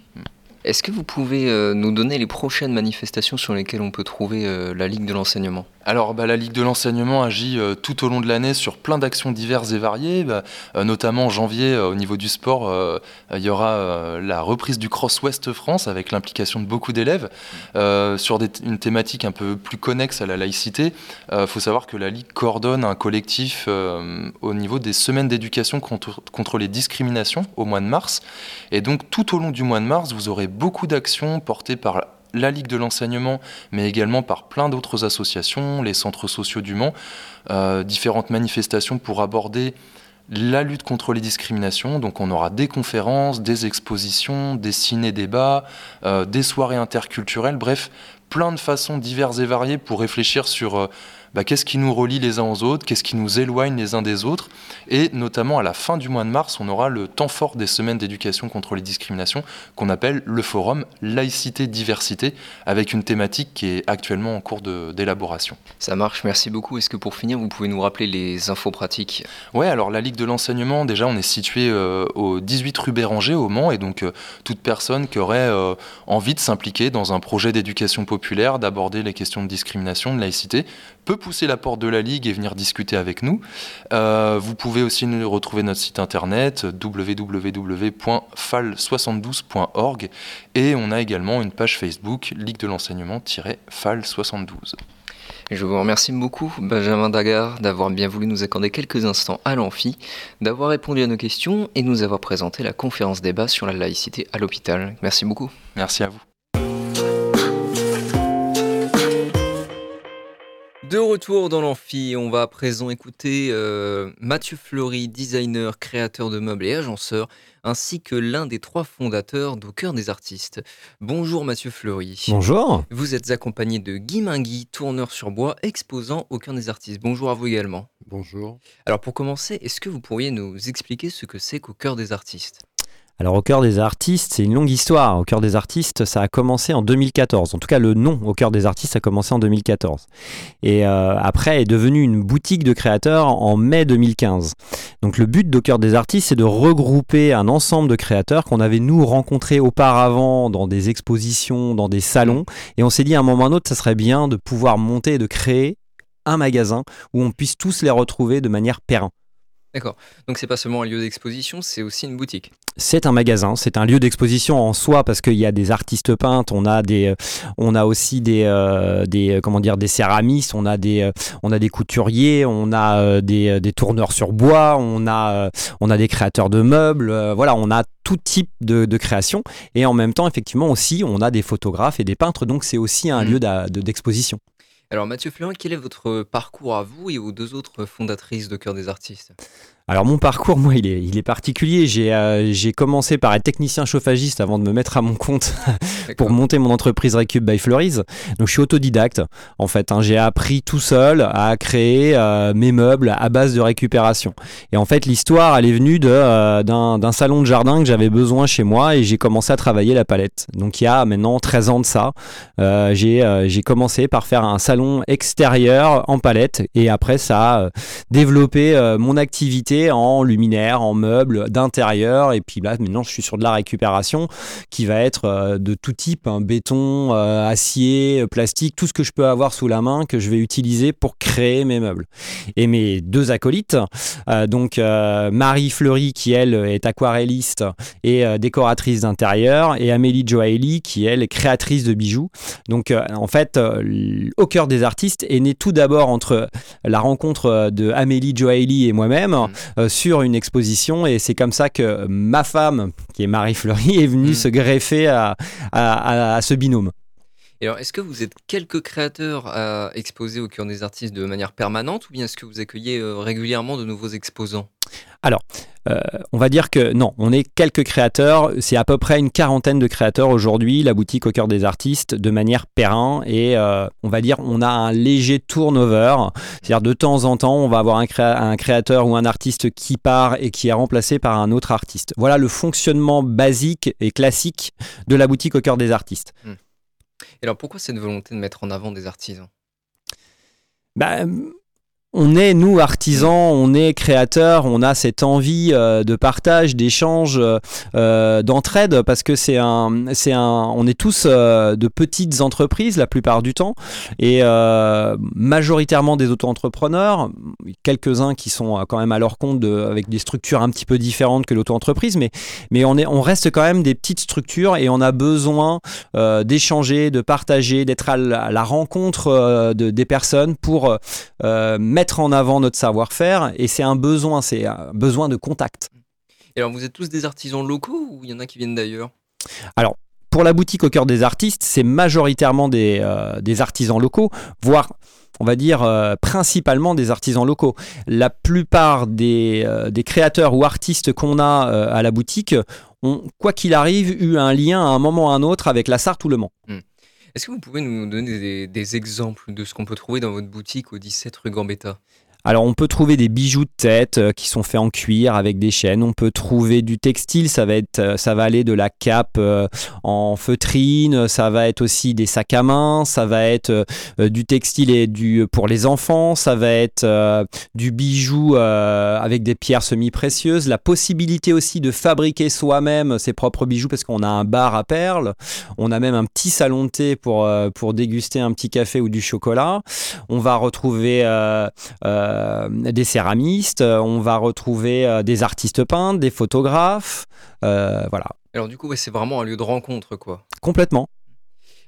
Est-ce que vous pouvez euh, nous donner les prochaines manifestations sur lesquelles on peut trouver euh, la Ligue de l'enseignement? Alors, bah, la Ligue de l'enseignement agit euh, tout au long de l'année sur plein d'actions diverses et variées. Bah, euh, notamment en janvier, euh, au niveau du sport, il y aura la reprise du Cross Ouest France avec l'implication de beaucoup d'élèves sur une thématique un peu plus connexe à la laïcité. Il faut savoir que la Ligue coordonne un collectif au niveau des semaines d'éducation contre, contre les discriminations au mois de mars. Et donc, tout au long du mois de mars, vous aurez beaucoup d'actions portées par la Ligue de l'enseignement, mais également par plein d'autres associations, les centres sociaux du Mans, euh, différentes manifestations pour aborder la lutte contre les discriminations. Donc on aura des conférences, des expositions, des ciné-débats, euh, des soirées interculturelles, bref, plein de façons diverses et variées pour réfléchir sur euh, bah, qu'est-ce qui nous relie les uns aux autres, qu'est-ce qui nous éloigne les uns des autres? Et notamment à la fin du mois de mars, on aura le temps fort des semaines d'éducation contre les discriminations qu'on appelle le forum laïcité-diversité, avec une thématique qui est actuellement en cours d'élaboration. Ça marche, merci beaucoup. Est-ce que pour finir, vous pouvez nous rappeler les infos pratiques? Ouais, alors la Ligue de l'enseignement, déjà, on est situé euh, au 18 rue Béranger, au Mans, et donc euh, toute personne qui aurait euh, envie de s'impliquer dans un projet d'éducation populaire, d'aborder les questions de discrimination, de laïcité, peut pousser la porte de la Ligue et venir discuter avec nous. Euh, vous pouvez aussi nous retrouver notre site internet www.fal72.org et on a également une page Facebook Ligue de l'enseignement-FAL72. Et Je vous remercie beaucoup, Benjamin Dagar, d'avoir bien voulu nous accorder quelques instants à l'amphi, d'avoir répondu à nos questions et nous avoir présenté la conférence débat sur la laïcité à l'hôpital. Merci beaucoup. Merci à vous. De retour dans l'amphi, on va à présent écouter euh, Mathieu Fleury, designer, créateur de meubles et agenceur, ainsi que l'un des trois fondateurs d'Au cœur des artistes. Bonjour Mathieu Fleury. Bonjour. Vous êtes accompagné de Guy Mingui, tourneur sur bois, exposant au cœur des artistes. Bonjour à vous également. Bonjour. Alors pour commencer, est-ce que vous pourriez nous expliquer ce que c'est qu'au cœur des artistes? Alors au cœur des artistes, c'est une longue histoire. Au cœur des artistes, ça a commencé en 2014. En tout cas, le nom au cœur des artistes a commencé en 2014. Et euh, après est devenu une boutique de créateurs en mai 2015. Donc le but d'au cœur des artistes, c'est de regrouper un ensemble de créateurs qu'on avait nous rencontrés auparavant dans des expositions, dans des salons. Et on s'est dit à un moment ou à un autre, ça serait bien de pouvoir monter et de créer un magasin où on puisse tous les retrouver de manière pérenne. Donc c'est pas seulement un lieu d'exposition, c'est aussi une boutique. C'est un magasin, c'est un lieu d'exposition en soi parce qu'il y a des artistes peintres, on a des, euh, on a aussi des, euh, des, euh, comment dire, des céramistes, on a des, on a des couturiers, on a des, des tourneurs sur bois, on a, on a des créateurs de meubles, euh, voilà, on a tout type de, de création et en même temps effectivement aussi on a des photographes et des peintres, donc c'est aussi un Mhm. lieu d'exposition. Alors Mathieu Fleury, quel est votre parcours à vous et aux deux autres fondatrices de cœur des artistes? Alors mon parcours, moi, il est, il est particulier. J'ai euh, j'ai commencé par être technicien chauffagiste avant de me mettre à mon compte <laughs> pour monter mon entreprise Recube by Fleuris. Donc je suis autodidacte en fait. hein. J'ai appris tout seul à créer euh, mes meubles à base de récupération. Et en fait l'histoire elle est venue de, euh, d'un d'un salon de jardin que j'avais besoin chez moi et j'ai commencé à travailler la palette. Donc il y a maintenant 13 ans de ça, j'ai j'ai commencé par faire un salon extérieur en palette et après ça a développé mon activité en luminaire, en meubles d'intérieur et puis là maintenant je suis sur de la récupération qui va être euh, de tout type, hein, béton, euh, acier, plastique, tout ce que je peux avoir sous la main que je vais utiliser pour créer mes meubles. Et mes deux acolytes, euh, donc Marie Fleury qui elle est aquarelliste et décoratrice d'intérieur et Amélie Joailly qui elle est créatrice de bijoux. Donc en fait au cœur des artistes est né tout d'abord entre la rencontre de Amélie Joailly et moi-même euh, sur une exposition et c'est comme ça que ma femme, qui est Marie Fleury, est venue Mm. se greffer à, à- à- à ce binôme. Et alors, est-ce que vous êtes quelques créateurs à exposer au cœur des artistes de manière permanente ou bien est-ce que vous accueillez euh, régulièrement de nouveaux exposants? Euh, on va dire que non, on est quelques créateurs, c'est à peu près une quarantaine de créateurs aujourd'hui, la boutique au cœur des artistes, de manière pérenne, et euh, on va dire on a un léger turnover, c'est-à-dire de temps en temps on va avoir un, créa- un créateur ou un artiste qui part et qui est remplacé par un autre artiste. Voilà le fonctionnement basique et classique de la boutique au cœur des artistes. Et alors, pourquoi cette volonté de mettre en avant des artisans? Bah, on est, nous, artisans, on est créateurs, on a cette envie euh, de partage, d'échange, euh, euh, d'entraide, parce que c'est un, c'est un, on est tous de petites entreprises la plupart du temps, et majoritairement des auto-entrepreneurs, quelques-uns qui sont quand même à leur compte avec des structures un petit peu différentes que l'auto-entreprise, mais, mais on, est, on reste quand même des petites structures et on a besoin d'échanger, de partager, d'être à la, rencontre de, des personnes pour euh, mettre en avant notre savoir-faire et c'est un besoin, c'est un besoin de contact. Et alors, vous êtes tous des artisans locaux ou il y en a qui viennent d'ailleurs? Pour la boutique au cœur des artistes, c'est majoritairement des, euh, des artisans locaux, voire on va dire euh, principalement des artisans locaux. La plupart des, euh, des créateurs ou artistes qu'on a à la boutique ont, quoi qu'il arrive, eu un lien à un moment ou à un autre avec la Sarthe ou le Mans. Est-ce que vous pouvez nous donner des, exemples de ce qu'on peut trouver dans votre boutique au 17 rue Gambetta? Alors on peut trouver des bijoux de tête euh, qui sont faits en cuir avec des chaînes. On peut trouver du textile, ça va être, euh, ça va aller de la cape euh, en feutrine, ça va être aussi des sacs à main, ça va être du textile et du pour les enfants, ça va être du bijou avec des pierres semi-précieuses. La possibilité aussi de fabriquer soi-même ses propres bijoux parce qu'on a un bar à perles, on a même un petit salon de thé pour pour déguster un petit café ou du chocolat. On va retrouver euh, des céramistes, euh, on va retrouver euh, des artistes peintres, des photographes, euh, voilà, Alors, du coup, ouais, c'est vraiment un lieu de rencontre, quoi. complètement.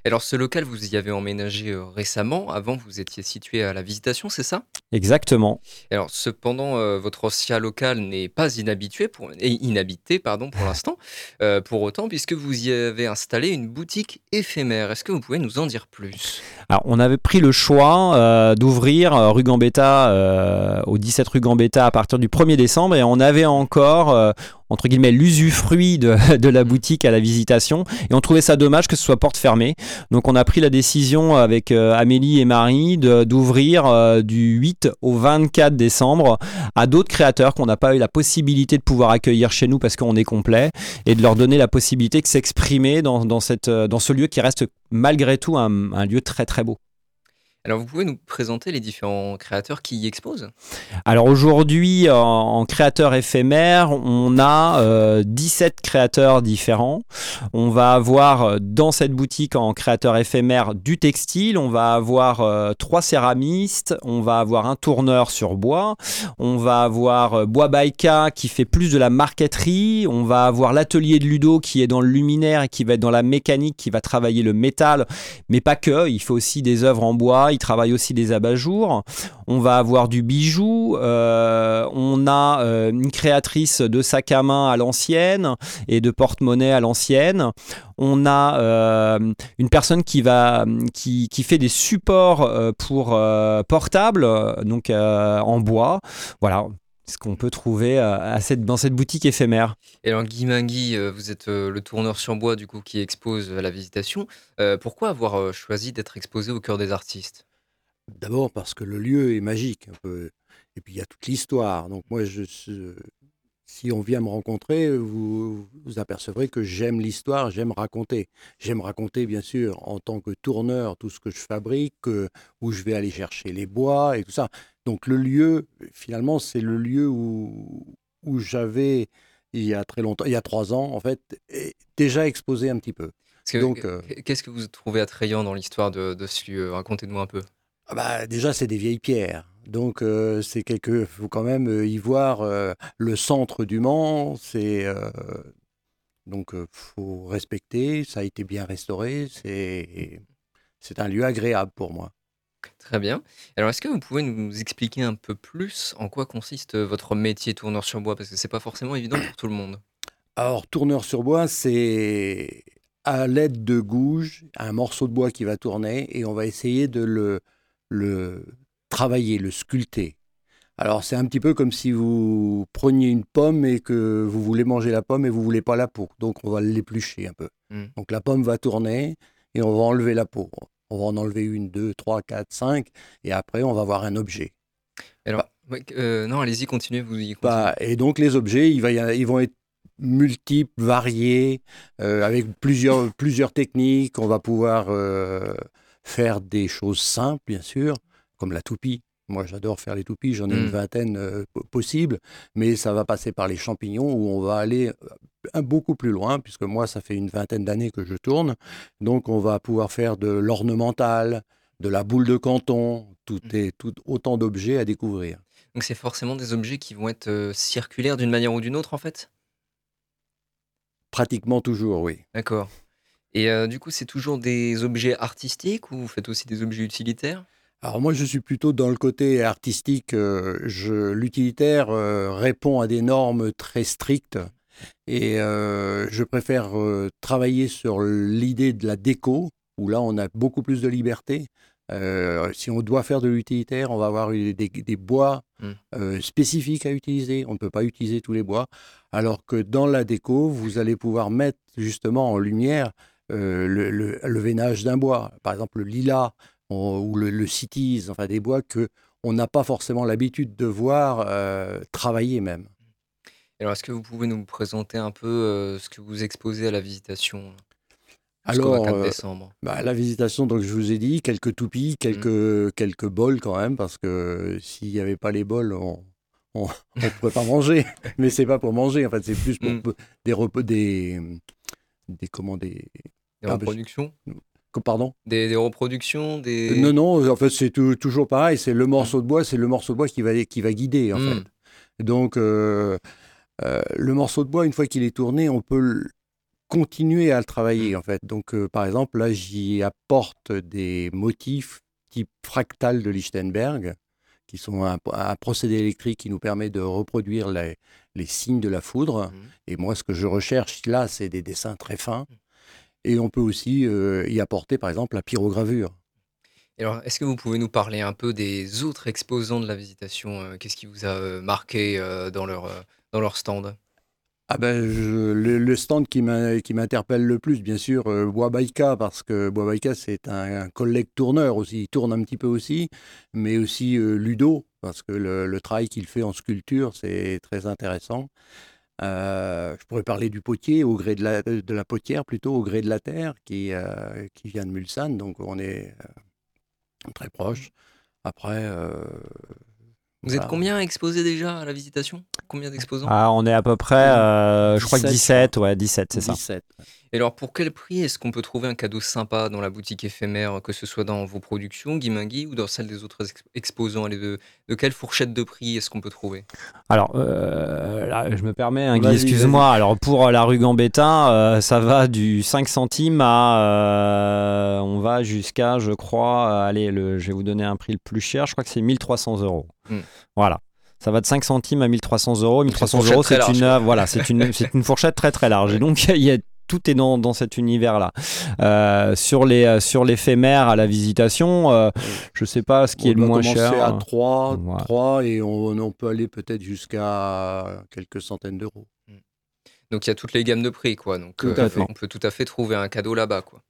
Alors, ce local, vous y avez emménagé récemment. Avant, vous étiez situé à la Visitation, c'est ça? Exactement. Alors, cependant, euh, votre ancien local n'est pas inhabitué pour, inhabité pardon, pour l'instant. Euh, pour autant, puisque vous y avez installé une boutique éphémère. Est-ce que vous pouvez nous en dire plus? Alors, on avait pris le choix euh, d'ouvrir rue Gambetta au 17 rue Gambetta à partir du 1er décembre et on avait encore entre guillemets l'usufruit <laughs> de, la boutique à la visitation et on trouvait ça dommage que ce soit porte fermée. Donc on a pris la décision avec euh, Amélie et Marie d'ouvrir euh, du 8 au 24 décembre à d'autres créateurs qu'on n'a pas eu la possibilité de pouvoir accueillir chez nous parce qu'on est complet et de leur donner la possibilité de s'exprimer dans, dans, euh, ce lieu qui reste malgré tout un lieu très très beau. Alors, vous pouvez nous présenter les différents créateurs qui y exposent? Alors aujourd'hui, en, en créateur éphémère, on a euh, 17 créateurs différents. On va avoir euh, dans cette boutique en créateur éphémère du textile, on va avoir euh, trois céramistes, on va avoir un tourneur sur bois, on va avoir euh, Bois Baïka qui fait plus de la marqueterie, on va avoir l'atelier de Ludo qui est dans le luminaire et qui va être dans la mécanique, qui va travailler le métal, mais pas que, il fait aussi des œuvres en bois, il travaille aussi des abat-jours. On va avoir du bijou. euh, on a euh, une créatrice de sac à main à l'ancienne et de porte-monnaie à l'ancienne. On a euh, une personne qui qui, fait des supports pour portables, donc en bois. Voilà ce qu'on peut trouver à cette, dans cette boutique éphémère. Et alors, Guy Mingui, euh, vous êtes euh, le tourneur sur bois, du coup, qui expose à la Visitation. Euh, pourquoi avoir choisi d'être exposé au cœur des artistes? D'abord parce que le lieu est magique un peu. Et puis il y a toute l'histoire. Donc moi, je, si on vient me rencontrer, vous vous apercevrez que j'aime l'histoire, j'aime raconter. J'aime raconter, bien sûr, en tant que tourneur, tout ce que je fabrique, où je vais aller chercher les bois et tout ça. Donc le lieu, finalement, c'est le lieu où, où j'avais, il y a très longtemps, il y a trois ans, en fait, déjà exposé un petit peu. Euh, Qu'est-ce que vous trouvez attrayant dans l'histoire de, de ce lieu? Racontez-nous un peu. Ah bah, déjà, c'est des vieilles pierres. Donc, euh, c'est quelque. faut quand même euh, y voir euh, le centre du Mans. C'est. donc, faut respecter. Ça a été bien restauré. C'est. C'est un lieu agréable pour moi. Très bien. Alors, est-ce que vous pouvez nous expliquer un peu plus en quoi consiste votre métier tourneur sur bois? Parce que c'est pas forcément évident pour tout le monde. Alors, tourneur sur bois, c'est à l'aide de gouges, un morceau de bois qui va tourner et on va essayer de le, le travailler, le sculpter. Alors, c'est un petit peu comme si vous preniez une pomme et que vous voulez manger la pomme et vous voulez pas la peau. Donc, on va l'éplucher un peu. Mm. Donc, la pomme va tourner et on va enlever la peau. On va en enlever une, deux, trois, quatre, cinq et après, on va avoir un objet. Alors, euh, non, allez-y, continuez, vous y continuez. Bah, et donc les objets, il va y a- ils vont être multiples, variés, euh, avec plusieurs, <laughs> plusieurs techniques. On va pouvoir euh, faire des choses simples, bien sûr, comme la toupie. Moi, j'adore faire les toupies, j'en ai Mm. une vingtaine euh, po- possibles, mais ça va passer par les champignons où on va aller euh, un- beaucoup plus loin, puisque moi, ça fait une vingtaine d'années que je tourne. Donc, on va pouvoir faire de l'ornemental, de la boule de canton, tout Mm. est tout, autant d'objets à découvrir. Donc, c'est forcément des objets qui vont être euh, circulaires d'une manière ou d'une autre, en fait? Pratiquement toujours, oui. D'accord. Et euh, du coup, c'est toujours des objets artistiques ou vous faites aussi des objets utilitaires? Alors moi, je suis plutôt dans le côté artistique. euh, je, l'utilitaire euh, répond à des normes très strictes et euh, je préfère travailler sur l'idée de la déco, où là, on a beaucoup plus de liberté. Euh, si on doit faire de l'utilitaire, on va avoir des, bois Mm. euh, spécifiques à utiliser. On ne peut pas utiliser tous les bois. Alors que dans la déco, vous allez pouvoir mettre justement en lumière euh, le, le- le veinage d'un bois. Par exemple, le lilas on- ou le, le cities, enfin des bois que on n'a pas forcément l'habitude de voir euh, travailler même. Alors, est-ce que vous pouvez nous présenter un peu euh, ce que vous exposez à la visitation jusqu'au Alors, 24 euh, décembre? bah, la visitation, donc je vous ai dit, quelques toupies, quelques, quelques bols quand même, parce que s'il n'y avait pas les bols, on on ne pourrait pas manger. <laughs> Mais c'est pas pour manger, en fait, c'est plus pour Mm. peu- des repas, des, des comment des, Des reproductions? Pardon. des, des reproductions des... Euh, Non, non, en fait, c'est tou- toujours pareil. C'est le morceau de bois, c'est le morceau de bois qui va, qui va guider, en Mm. fait. Donc, euh, euh, le morceau de bois, une fois qu'il est tourné, on peut continuer à le travailler, en fait. Donc, par exemple, là, j'y apporte des motifs type fractal de Lichtenberg, qui sont un, un procédé électrique qui nous permet de reproduire les, les signes de la foudre. Mhm. Et moi, ce que je recherche là, c'est des dessins très fins. Et on peut aussi euh, y apporter, par exemple, la pyrogravure. Alors, est-ce que vous pouvez nous parler un peu des autres exposants de la visitation euh, Qu'est-ce qui vous a euh, marqué dans, leur, dans leur stand? Ah ben, je- le, le stand qui m'in- qui m'interpelle le plus, bien sûr, euh, Bois Baïka, parce que Bois Baïka, c'est un, un collègue tourneur aussi, il tourne un petit peu aussi, mais aussi euh, Ludo, parce que le, le travail qu'il fait en sculpture, c'est très intéressant. Euh, je pourrais parler du potier, au gré de la, de la potière plutôt, au gré de la terre, qui, euh, qui vient de Mulsanne, donc on est euh, très proche. Après, euh, Vous êtes voilà. combien exposés déjà à la visitation? Combien d'exposants? Ah, on est à peu près, euh, je crois que 17, 17, ouais, 17, c'est ça. 17. Et alors, pour quel prix est-ce qu'on peut trouver un cadeau sympa dans la boutique éphémère, que ce soit dans vos productions, Guy Mingui, ou dans celle des autres ex- exposants? Allez, de, de quelle fourchette de prix est-ce qu'on peut trouver? Alors, euh, là, je me permets, hein, Guy, Vas-y, excuse-moi. Alors, pour euh, la rue Gambetta, euh, ça va du 5 centimes à. euh, on va jusqu'à, je crois, euh, allez, le, je vais vous donner un prix le plus cher, je crois que c'est 1300 euros. Hmm. Voilà. Ça va de 5 centimes à 1300 euros. 1300 fourchette euros, c'est une, voilà, c'est une, c'est une fourchette très très large. Et donc, il y a, tout est dans, dans cet univers-là. Euh, sur les euh, sur l'éphémère à la visitation, euh, je sais pas ce qui on est le moins commencer cher. à 3, Ouais. 3 et on, on peut aller peut-être jusqu'à quelques centaines d'euros. Donc, il y a toutes les gammes de prix, quoi. Donc, Tout à fait. on peut tout à fait trouver un cadeau là-bas, quoi.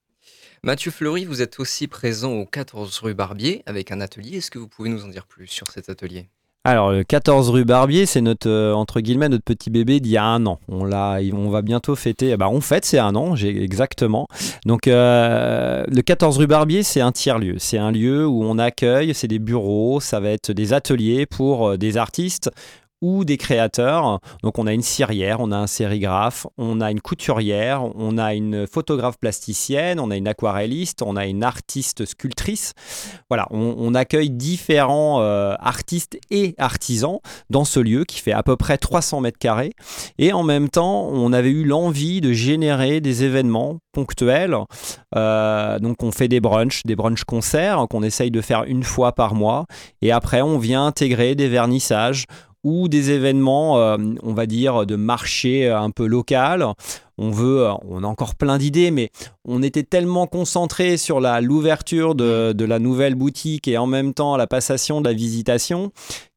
Mathieu Fleury, vous êtes aussi présent au 14 rue Barbier avec un atelier. Est-ce que vous pouvez nous en dire plus sur cet atelier? Alors, le 14 rue Barbier, c'est notre, euh, entre guillemets, notre petit bébé d'il y a un an. On, l'a, on va bientôt fêter. Bah, on fête, c'est un an, j'ai, exactement. Donc, euh, le 14 rue Barbier, c'est un tiers-lieu. C'est un lieu où on accueille, c'est des bureaux, ça va être des ateliers pour euh, des artistes ou des créateurs. Donc on a une cirière, on a un sérigraphe, on a une couturière, on a une photographe plasticienne, on a une aquarelliste, on a une artiste sculptrice. Voilà, on, on accueille différents euh, artistes et artisans dans ce lieu qui fait à peu près 300 mètres carrés. Et en même temps, on avait eu l'envie de générer des événements ponctuels. Euh, donc on fait des brunchs, des brunchs concerts qu'on essaye de faire une fois par mois. Et après, on vient intégrer des vernissages ou des événements, euh, on va dire, de marché un peu local. On veut, euh, on a encore plein d'idées, mais on était tellement concentré sur la l'ouverture de, de la nouvelle boutique et en même temps la passation de la visitation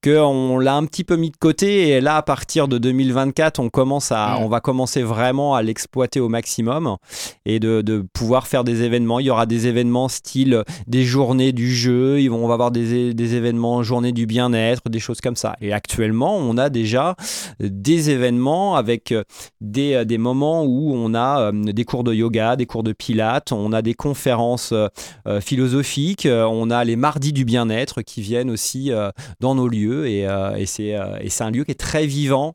qu'on l'a un petit peu mis de côté. Et là, à partir de 2024, on commence à, on va commencer vraiment à l'exploiter au maximum et de, de pouvoir faire des événements. Il y aura des événements style des journées du jeu, ils vont, on va avoir des, des événements journées du bien-être, des choses comme ça. Et actuellement, on a déjà des événements avec des, des moments où on a euh, des cours de yoga, des cours de pilates, on a des conférences euh, euh, philosophiques, euh, on a les mardis du bien-être qui viennent aussi dans nos lieux et, et c'est un lieu qui est très vivant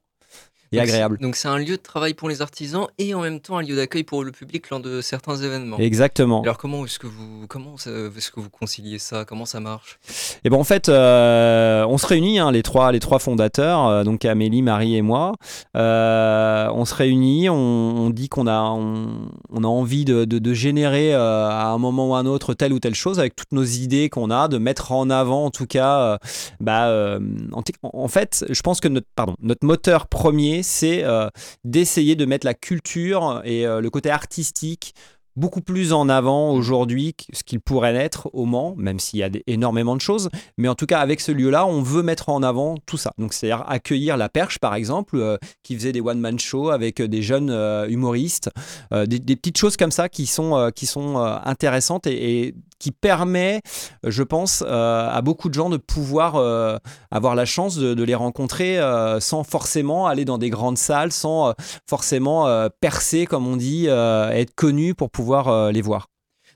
et Donc, agréable. Donc c'est un lieu de travail pour les artisans et en même temps un lieu d'accueil pour le public lors de certains événements. Exactement. Alors comment est-ce que vous comment est-ce que vous conciliez ça? Comment ça marche? Et ben en fait, euh, on se réunit, hein, les trois, les trois fondateurs, euh, donc Amélie, Marie et moi. Euh, on se réunit, on, on dit qu'on a, on, on a envie de, de- de générer à un moment ou à un autre telle ou telle chose avec toutes nos idées qu'on a, de mettre en avant en tout cas. bah, en, en fait, je pense que notre, pardon, notre moteur premier, c'est euh, d'essayer de mettre la culture et euh, le côté artistique beaucoup plus en avant aujourd'hui que ce qu'il pourrait l'être au Mans, même s'il y a énormément de choses. Mais en tout cas, avec ce lieu-là, on veut mettre en avant tout ça. Donc, c'est-à-dire accueillir la Perche, par exemple, euh, qui faisait des one-man shows avec des jeunes euh, humoristes, euh, des, des petites choses comme ça qui sont, qui sont intéressantes et, et qui permet, euh, je pense, euh, à beaucoup de gens de pouvoir euh, avoir la chance de, de les rencontrer euh, sans forcément aller dans des grandes salles, sans forcément percer, comme on dit, être connu pour pouvoir les voir.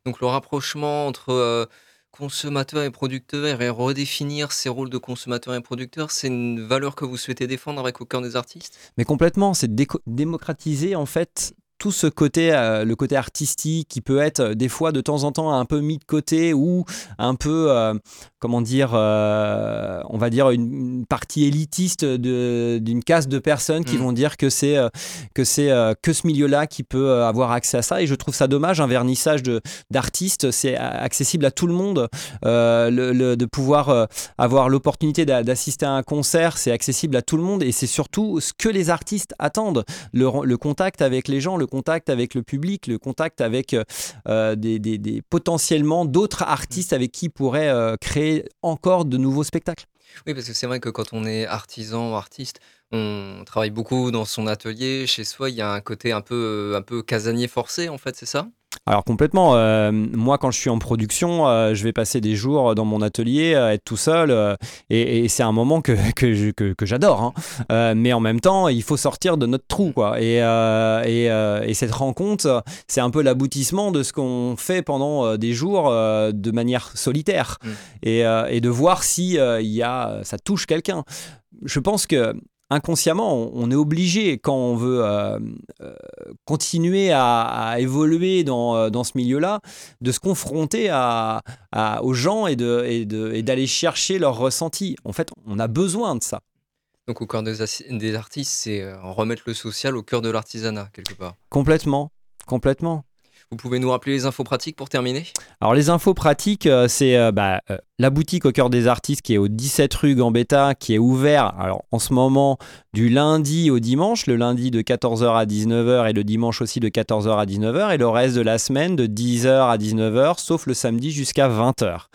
Donc le rapprochement entre consommateurs et producteurs et redéfinir ces rôles de consommateurs et producteurs, c'est une valeur que vous souhaitez défendre avec au cœur des artistes? Mais complètement, c'est de démocratiser en fait tout ce côté, euh, le côté artistique qui peut être euh, des fois de temps en temps un peu mis de côté ou un peu, euh, comment dire, euh, on va dire une, une partie élitiste d'une caste de personnes qui Mm. vont dire que c'est euh, que c'est euh, que ce milieu-là qui peut avoir accès à ça. Et je trouve ça dommage, un vernissage de d'artistes, c'est accessible à tout le monde. Euh, le- le- de pouvoir avoir l'opportunité d'a- d'assister à un concert, c'est accessible à tout le monde et c'est surtout ce que les artistes attendent. Le, contact avec les gens, le contact avec le public, le contact avec euh, des, des- des- potentiellement d'autres artistes avec qui ils pourraient euh, encore de nouveaux spectacles. Oui, parce que c'est vrai que quand on est artisan ou artiste, on travaille beaucoup dans son atelier, chez soi, il y a un côté un peu, un peu casanier forcé, en fait, c'est ça? Alors complètement, euh, moi quand je suis en production, euh, je vais passer des jours dans mon atelier, euh, être tout seul, et, et c'est un moment que, <laughs> que, je- que- que j'adore. hein. Mais en même temps, il faut sortir de notre trou. Quoi. Et, et, et cette rencontre, c'est un peu l'aboutissement de ce qu'on fait pendant des jours de manière solitaire. Mm. Et, de voir si il y a, ça touche quelqu'un. Je pense que inconsciemment, on, on est obligé quand on veut euh, euh, continuer à, à évoluer dans, euh, dans ce milieu-là, de se confronter à, à- aux gens et de- et de- et d'aller chercher leurs ressentis. En fait, on a besoin de ça. Donc au cœur des, des artistes, c'est remettre le social au cœur de l'artisanat, quelque part. Complètement. Complètement. Vous pouvez nous rappeler les infos pratiques pour terminer? Alors les infos pratiques, euh, c'est euh, bah, euh, la boutique au cœur des artistes qui est au 17 rue Gambetta, qui est ouvert alors en ce moment du lundi au dimanche, le lundi de 14h à 19h et le dimanche aussi de 14h à 19h et le reste de la semaine de 10h à 19h, sauf le samedi jusqu'à 20h.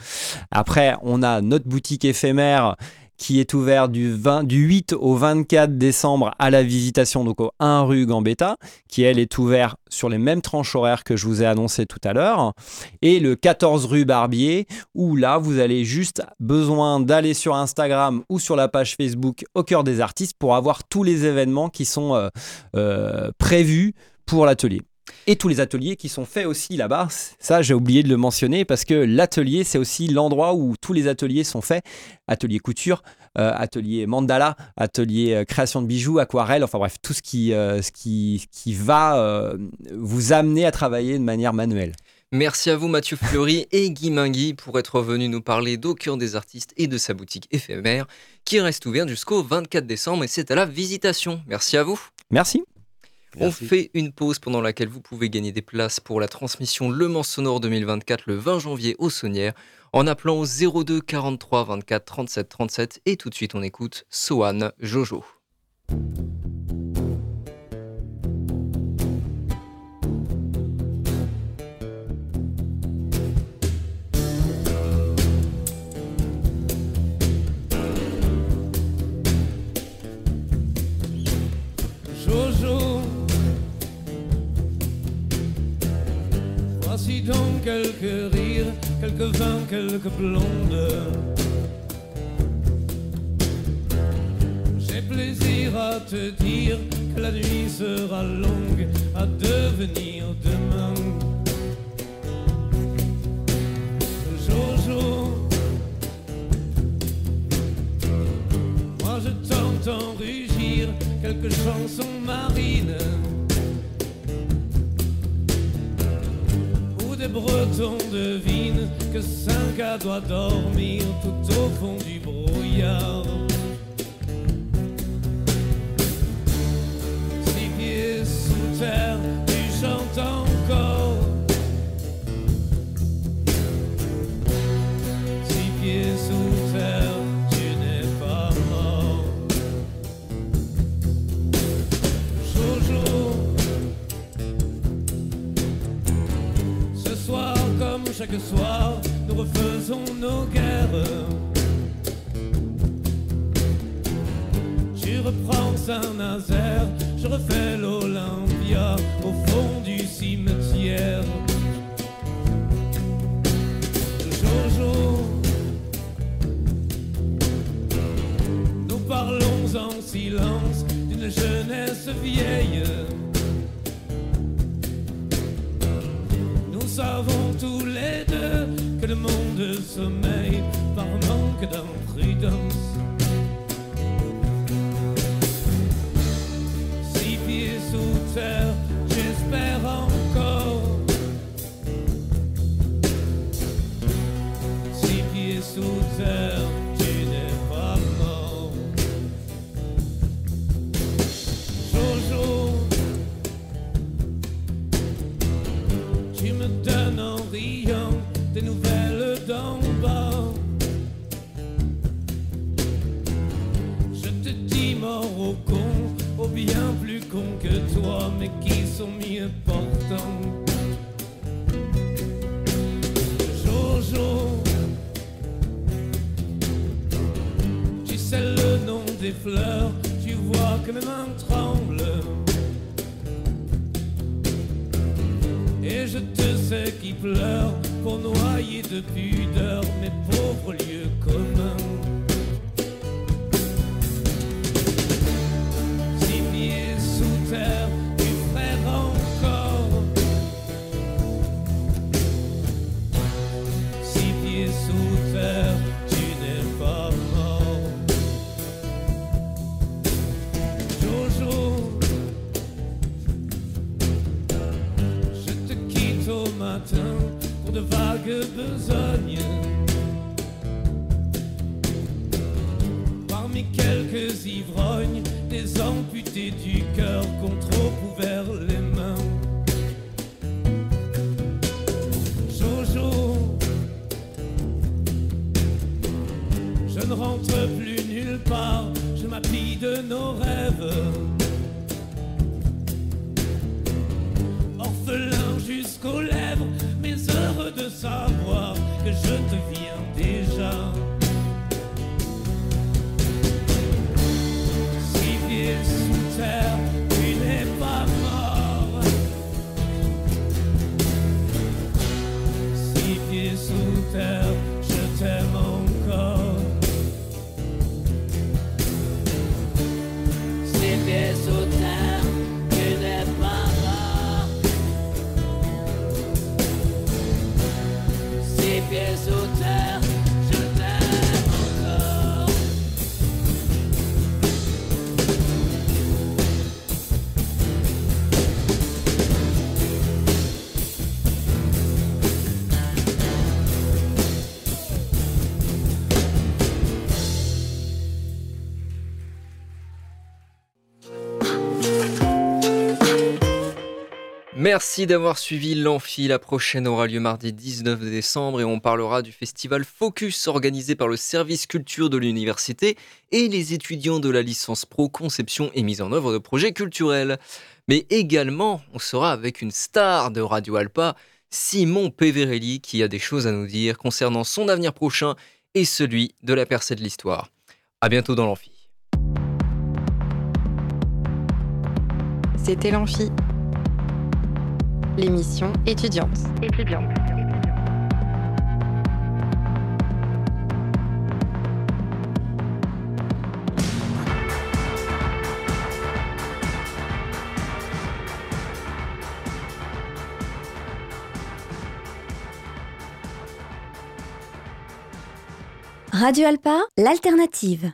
Après, on a notre boutique éphémère qui est ouvert du, 20 du 8 au 24 décembre à la visitation, donc au 1 rue Gambetta, qui elle est ouvert sur les mêmes tranches horaires que je vous ai annoncé tout à l'heure et le 14 rue Barbier, où là, vous avez juste besoin d'aller sur Instagram ou sur la page Facebook au cœur des artistes pour avoir tous les événements qui sont euh, euh, prévus pour l'atelier. Et tous les ateliers qui sont faits aussi là-bas. Ça, j'ai oublié de le mentionner parce que l'atelier, c'est aussi l'endroit où tous les ateliers sont faits. Atelier couture, euh, atelier mandala, atelier euh, création de bijoux, aquarelle, enfin bref, tout ce qui, euh, ce qui, qui va euh, vous amener à travailler de manière manuelle. Merci à vous Mathieu Fleury <laughs> et Guy Mingui pour être venus nous parler d'Au cœur des artistes et de sa boutique éphémère qui reste ouverte jusqu'au 24 décembre et c'est à la visitation. Merci à vous. Merci. On fait une pause pendant laquelle vous pouvez gagner des places pour la transmission Le Mans Sonore 2024 le 20 janvier au Saunière en appelant au 02 43 24 37 37 et tout de suite on écoute Sohan. Jojo. Voici donc quelques rires, quelques vins, quelques blondes. J'ai plaisir à te dire que la nuit sera longue à devenir demain. Jojo. Moi je t'entends rugir quelques chansons marines bretons devinent que cinq doit dormir tout au fond du brouillard. Six pieds sous terre, chaque soir, nous refaisons nos guerres. Tu reprends Saint-Nazaire, je refais l'Olympia au fond du cimetière. Jojo. Nous parlons en silence d'une jeunesse vieille. Savons tous les deux que le monde sommeille par manque d'imprudence. Six pieds sous terre, sous Merci d'avoir suivi l'Amphi. La prochaine aura lieu mardi 19 décembre et on parlera du festival Focus organisé par le service culture de l'université et les étudiants de la licence pro conception et mise en œuvre de projets culturels. Mais également, on sera avec une star de Radio Alpa, Simon Peverelli, qui a des choses à nous dire concernant son avenir prochain et celui de la percée de l'histoire. À bientôt dans l'Amphi. C'était l'Amphi, l'émission étudiante. étudiante. Radio Alpa, l'alternative.